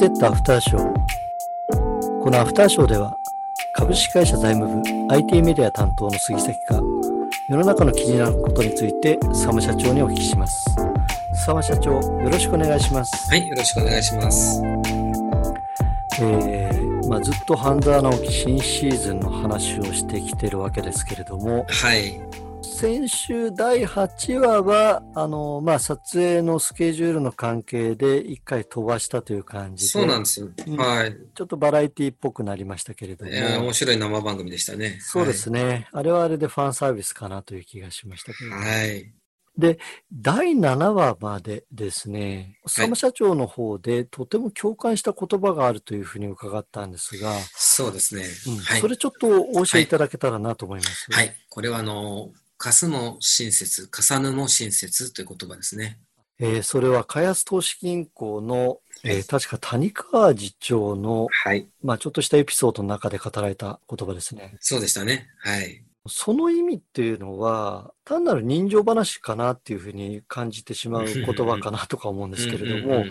セットアフターショー。このアフターショーでは、株式会社財務部 IT メディア担当の杉崎が、世の中の気になることについて、佐間社長にお聞きします。佐間社長、よろしくお願いします。はい、よろしくお願いします。えーまあ、ずっと半沢直樹新シーズンの話をしてきてるわけですけれども、はい。先週第8話は、あの、まあ、撮影のスケジュールの関係で一回飛ばしたという感じで、そうなんですよ。うんはい。ちょっとバラエティっぽくなりましたけれども、いや面白い生番組でしたね。そうですね、あれはあれでファンサービスかなという気がしましたけど、はい。第7話までですね、佐間社長の方でとても共感した言葉があるというふうに伺ったんですが、そうですね。うんはいそ。れちょっとお教えいただけたらなと思います。はい。これは、あの、かすも親切、かさぬも親切という言葉ですね。えーそれは開発投資銀行の、えー確か谷川次長の、はい。まあ、ちょっとしたエピソードの中で語られた言葉ですね。そうでしたね。はい。その意味っていうのは、単なる人情話かなっていうふうに感じてしまう言葉かなとか思うんですけれども、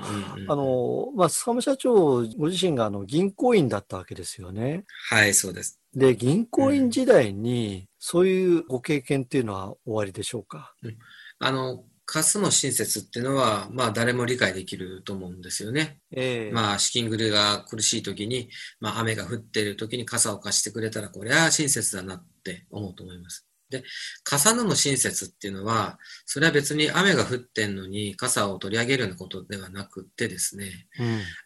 あ、の、まあ、坂間社長ご自身があの銀行員だったわけですよね。はい、そうです。で、銀行員時代にそういうご経験っていうのはおありでしょうか？あの、かすも親切っていうのは、まあ、誰も理解できると思うんですよね。ええまあ、資金繰りが苦しい時に、まあ、雨が降っている時に傘を貸してくれたら、これは親切だなって思うと思います。で、傘のも親切っていうのは、それは別に雨が降ってんのに傘を取り上げるようなことではなくてですね、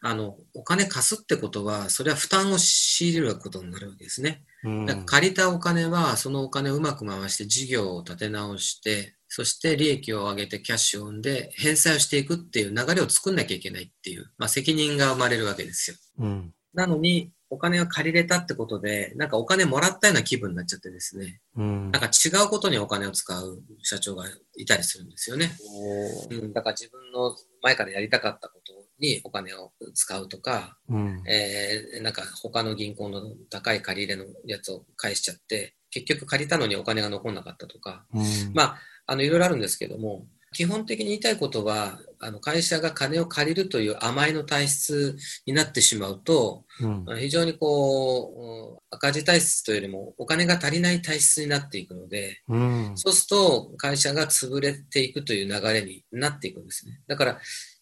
あの、お金貸すってことは、それは負担を強いることになるわけですね。うんだから借りたお金は、そのお金をうまく回して事業を立て直して、そして利益を上げてキャッシュを生んで返済をしていくっていう流れを作んなきゃいけないっていう、まあ責任が生まれるわけですよ。うんなのに、お金を借りれたってことで、なんかお金もらったような気分になっちゃってですね、うん。なんか違うことにお金を使う社長がいたりするんですよね。うん、だから自分の前からやりたかったことにお金を使うとか、うん。えーなんか他の銀行の高い借り入れのやつを返しちゃって、結局借りたのにお金が残んなかったとか、うん。まあ、あの、いろいろあるんですけども、基本的に言いたいことは、あの、会社が金を借りるという甘えの体質になってしまうと、うん非常にこう、うん赤字体質というよりもお金が足りない体質になっていくので、うんそうすると会社が潰れていくという流れになっていくんですね。だから、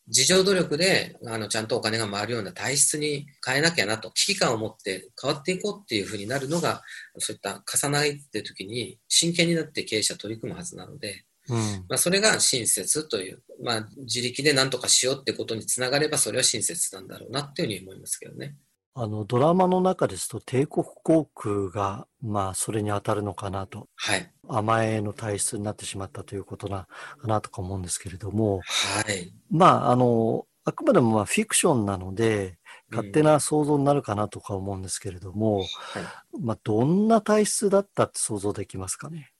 自助努力で、あの、ちゃんとお金が回るような体質に変えなきゃなと、危機感を持って変わっていこうっていうふうになるのが、そういった重なりって時に真剣になって経営者取り組むはずなので、うんまあ、それが親切という、まあ、自力で何とかしようってことにつながれば、それは親切なんだろうなっていうふうに思いますけどね。あの、ドラマの中ですと、帝国航空が、まあ、それに当たるのかなと、はい。甘えの体質になってしまったということな、かなとか思うんですけれども、はい。まあ、あの、あくまでもまあ、フィクションなので、勝手うんな想像になるかなとか思うんですけれども、はいまあ、どんな体質だったって想像できますかね？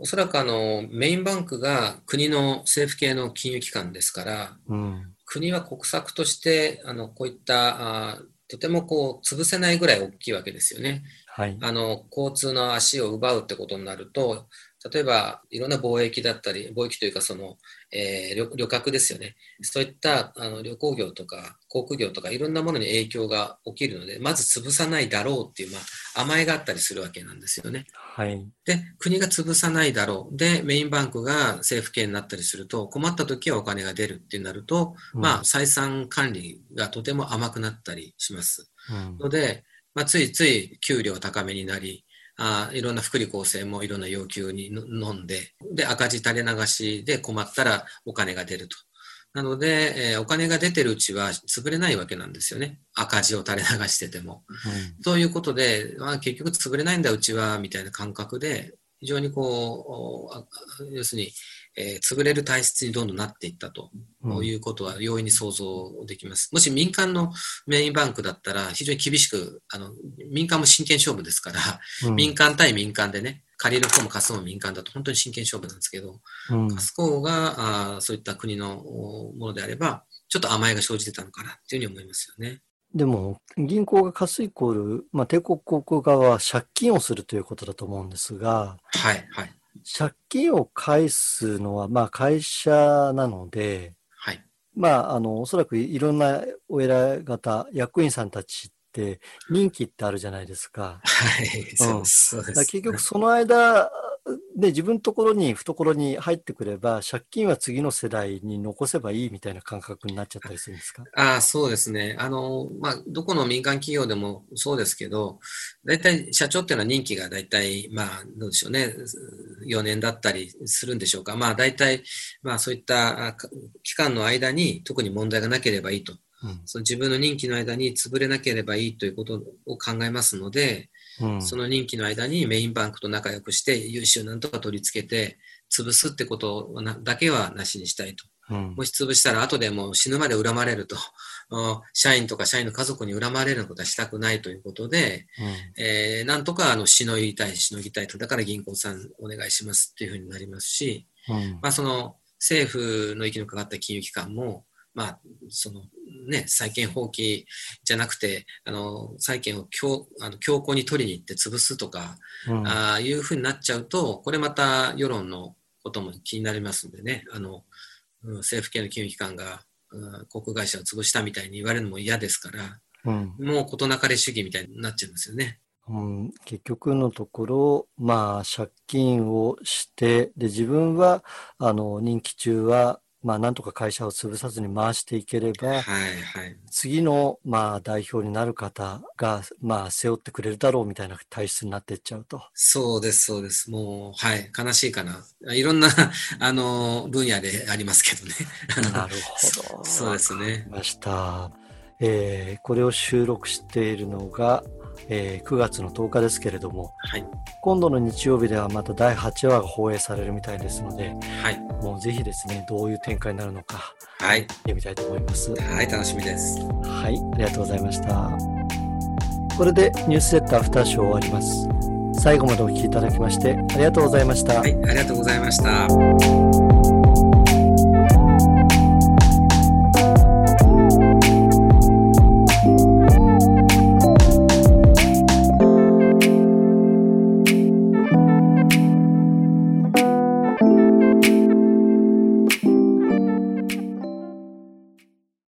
おそらくあの、メインバンクが国の政府系の金融機関ですから、うん。国は国策として、あの、こういった、あーとてもこう、潰せないぐらい大きいわけですよね。はい。あの、交通の足を奪うってことになると、例えば、いろんな貿易だったり、貿易というか、その、えー旅旅客ですよね。そういったあの旅行業とか航空業とかいろんなものに影響が起きるので、まず潰さないだろうっていう、まあ、甘えがあったりするわけなんですよね。はい。で、国が潰さないだろう。で、メインバンクが政府系になったりすると、困った時はお金が出るってなると、まあ、採算管理がとても甘くなったりします。うん、ので、まあ、ついつい給料高めになり、あいろんな福利厚生もいろんな要求にの飲んで、で、赤字垂れ流しで困ったらお金が出ると。なので、えーお金が出てるうちは潰れないわけなんですよね。赤字を垂れ流してても。ということで、まあ、結局潰れないんだうちは、みたいな感覚で、非常にこう、あ要するに、えー潰れる体質にどんどんなっていったとうんうんいうことは容易に想像できます。もし民間のメインバンクだったら非常に厳しく、あの、民間も真剣勝負ですから、うん民間対民間でね、借りる方も貸す方も民間だと本当に真剣勝負なんですけど、うん貸す方があーそういった国のおものであれば、ちょっと甘えが生じてたのかなっていうふうに思いますよね。でも、銀行が貸すイコール、まあ、帝国航空側は借金をするということだと思うんですが、はい、はい、借金を返すのは、まあ、会社なので、はい。まあ、あの、おそらくいろんなお偉方、役員さんたちって任期ってあるじゃないですか。はい、そうです。そうです結局その間、で、自分のところに、懐に入ってくれば、借金は次の世代に残せばいいみたいな感覚になっちゃったりするんですか？ああ、そうですね。あの、まあ、どこの民間企業でもそうですけど、大体社長っていうのは任期が大体、まあ、どうでしょうね、4年だったりするんでしょうか。まあ、大体、まあ、そういった期間の間に特に問題がなければいいと。うん、その自分の任期の間に潰れなければいいということを考えますので、その任期の間にメインバンクと仲良くして融資をなんとか取り付けて潰すってことだけはなしにしたいと。うん、もし潰したら後でもう死ぬまで恨まれると、社員とか社員の家族に恨まれることはしたくないということで、うん、えー、なんとかあのしのぎたい、しのぎたいと、だから銀行さんお願いしますっていうふうになりますし、うん、まあその政府の息のかかった金融機関も、まあ、そのね、債権放棄じゃなくて、あの、債権を強あの強硬に取りに行って潰すとか、うん、ああいうふうになっちゃうと、これまた世論のことも気になりますんでね、あの、うん、政府系の金融機関が、うん、航空会社を潰したみたいに言われるのも嫌ですから、うん、もう事なかれ主義みたいになっちゃいますよね。うん、結局のところ、まあ、借金をして、で、自分は、あの、任期中は、まあ、なんとか会社を潰さずに回していければ、はいはい、次の、まあ、代表になる方が、まあ、背負ってくれるだろうみたいな体質になっていっちゃうと。そうです、そうです。もう、はい、悲しいかな。いろんな、あの、分野でありますけどね。なるほど。そうですね。ました。えー、これを収録しているのが、えー、9月の10日ですけれども、はい、今度の日曜日ではまた第8話が放映されるみたいですので、はい、もうぜひですね、どういう展開になるのか、はい、見てみたいと思います。はい、楽しみです。はい、ありがとうございました。これでニュースセットアフターショー終わります。最後までお聞きいただきましてありがとうございました。はい、ありがとうございました。